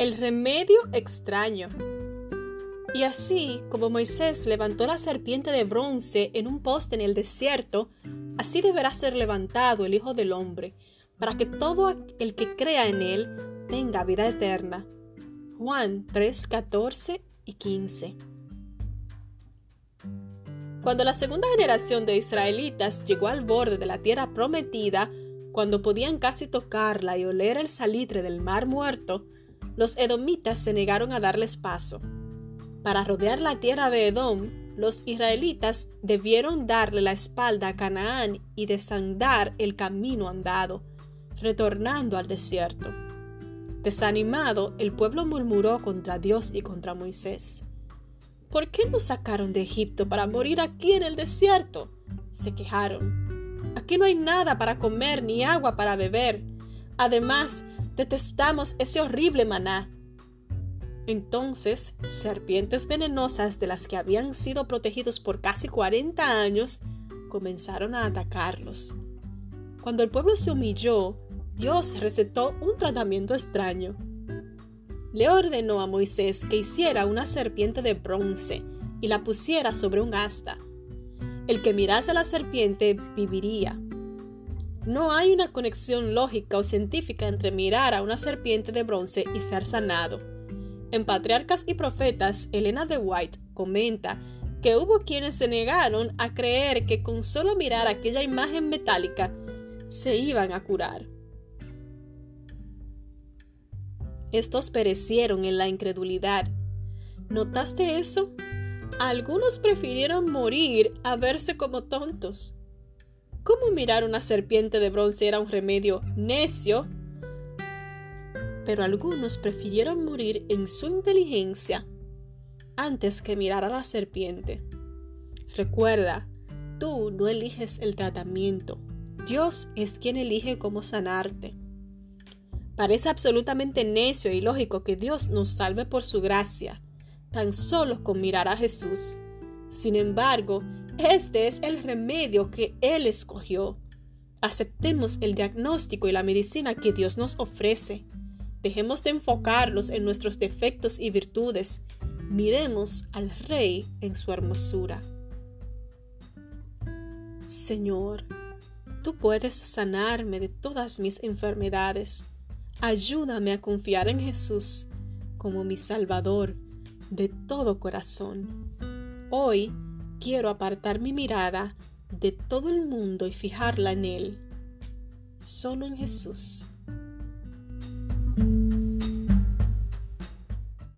El remedio extraño. Y así como Moisés levantó la serpiente de bronce en un poste en el desierto, así deberá ser levantado el Hijo del Hombre, para que todo el que crea en él tenga vida eterna. Juan 3, 14 y 15. Cuando la segunda generación de israelitas llegó al borde de la tierra prometida, cuando podían casi tocarla y oler el salitre del mar muerto, los edomitas se negaron a darles paso. Para rodear la tierra de Edom, los israelitas debieron darle la espalda a Canaán y desandar el camino andado, retornando al desierto. Desanimado, el pueblo murmuró contra Dios y contra Moisés. ¿Por qué nos sacaron de Egipto para morir aquí en el desierto? se quejaron. Aquí no hay nada para comer ni agua para beber. Además, detestamos ese horrible maná. Entonces, serpientes venenosas de las que habían sido protegidos por casi 40 años comenzaron a atacarlos. Cuando el pueblo se humilló, Dios recetó un tratamiento extraño le ordenó a Moisés que hiciera una serpiente de bronce y la pusiera sobre un asta. El que mirase a la serpiente viviría. No hay una conexión lógica o científica entre mirar a una serpiente de bronce y ser sanado. En Patriarcas y Profetas, Elena de White comenta que hubo quienes se negaron a creer que con solo mirar aquella imagen metálica se iban a curar. Estos perecieron en la incredulidad. ¿Notaste eso? Algunos prefirieron morir a verse como tontos. ¿Cómo mirar una serpiente de bronce era un remedio necio? Pero algunos prefirieron morir en su inteligencia antes que mirar a la serpiente. Recuerda, tú no eliges el tratamiento. Dios es quien elige cómo sanarte. Parece absolutamente necio y lógico que Dios nos salve por su gracia, tan solo con mirar a Jesús. Sin embargo, este es el remedio que Él escogió. Aceptemos el diagnóstico y la medicina que Dios nos ofrece. Dejemos de enfocarnos en nuestros defectos y virtudes. Miremos al Rey en su hermosura. Señor, tú puedes sanarme de todas mis enfermedades. Ayúdame a confiar en Jesús como mi Salvador de todo corazón. Hoy quiero apartar mi mirada de todo el mundo y fijarla en Él, solo en Jesús.